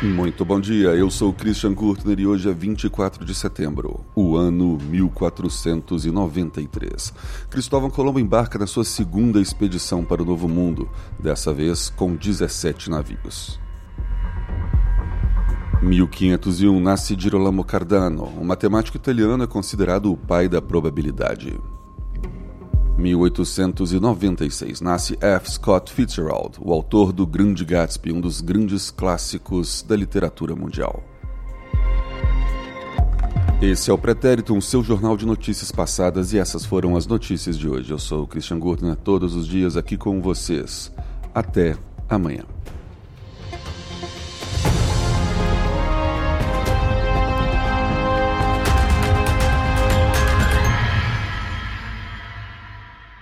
Muito bom dia, eu sou Christian Gurtner e hoje é 24 de setembro, o ano 1493. Cristóvão Colombo embarca na sua segunda expedição para o Novo Mundo, dessa vez com 17 navios. 1501 nasce Girolamo Cardano, um matemático italiano é considerado o pai da probabilidade. 1896 nasce F. Scott Fitzgerald, o autor do Grande Gatsby, um dos grandes clássicos da literatura mundial. Esse é o Pretérito, um seu jornal de notícias passadas, e essas foram as notícias de hoje. Eu sou o Christian Gurtner, todos os dias aqui com vocês. Até amanhã.